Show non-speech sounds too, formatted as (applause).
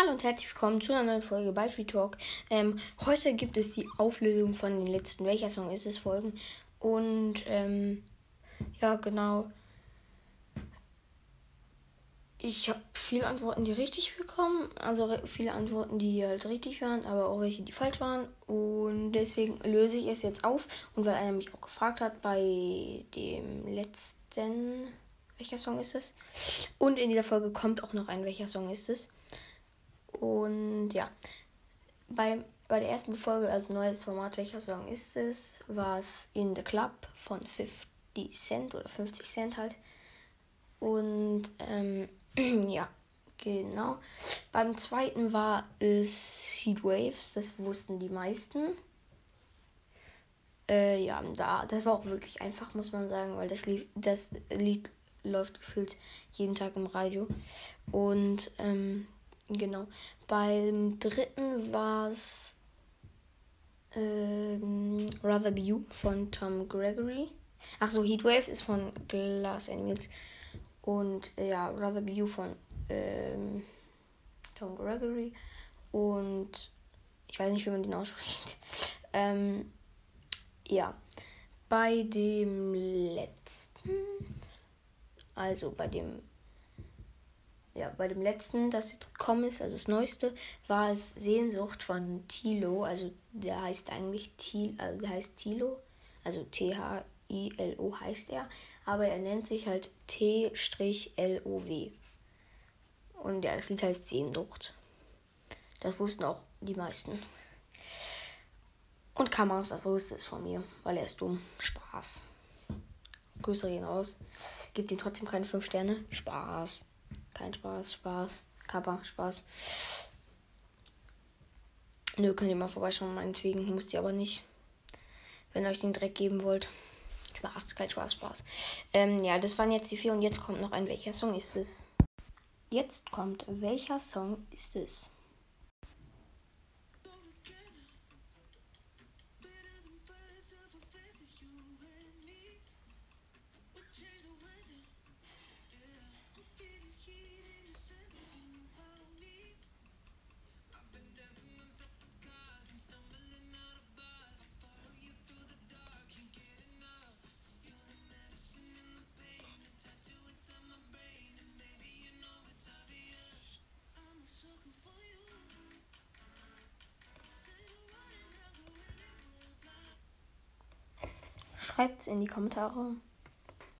Hallo und herzlich willkommen zu einer neuen Folge bei Free Talk. Ähm, heute gibt es die Auflösung von den letzten Welcher Song ist es Folgen. Und ähm, ja, genau. Ich habe viele Antworten, die richtig bekommen. Also viele Antworten, die halt richtig waren, aber auch welche, die falsch waren. Und deswegen löse ich es jetzt auf. Und weil einer mich auch gefragt hat bei dem letzten. Welcher Song ist es? Und in dieser Folge kommt auch noch ein, welcher Song ist es? Und ja, bei, bei der ersten Folge, also neues Format, welcher Song ist es, war es In the Club von 50 Cent oder 50 Cent halt. Und ähm, (clears throat) ja, genau. Beim zweiten war es Heat Waves, das wussten die meisten. Äh, ja, da, das war auch wirklich einfach, muss man sagen, weil das Lied, das Lied läuft gefühlt jeden Tag im Radio. Und ähm, Genau. Beim dritten war es ähm, Rather Be You von Tom Gregory. Ach so, Heatwave ist von Glass Animals. Und äh, ja, Rather Be You von ähm, Tom Gregory. Und ich weiß nicht, wie man den ausspricht. (laughs) ähm, ja. Bei dem letzten, also bei dem ja, bei dem letzten, das jetzt gekommen ist, also das neueste, war es Sehnsucht von Tilo. Also der heißt eigentlich Til, also der heißt Tilo, also T-H-I-L-O heißt er, aber er nennt sich halt T-L-O-W. Und ja, das Lied heißt Sehnsucht. Das wussten auch die meisten. Und Kamas wusste es von mir, weil er ist dumm. Spaß. Grüße gehen raus. Gibt ihm trotzdem keine 5 Sterne. Spaß. Kein Spaß, Spaß. Kappa, Spaß. Nö, könnt ihr mal vorbeischauen, meinetwegen. Müsst ihr aber nicht. Wenn ihr euch den Dreck geben wollt. Spaß, kein Spaß, Spaß. Ähm, ja, das waren jetzt die vier und jetzt kommt noch ein. Welcher Song ist es? Jetzt kommt, welcher Song ist es? Schreibt es in die Kommentare.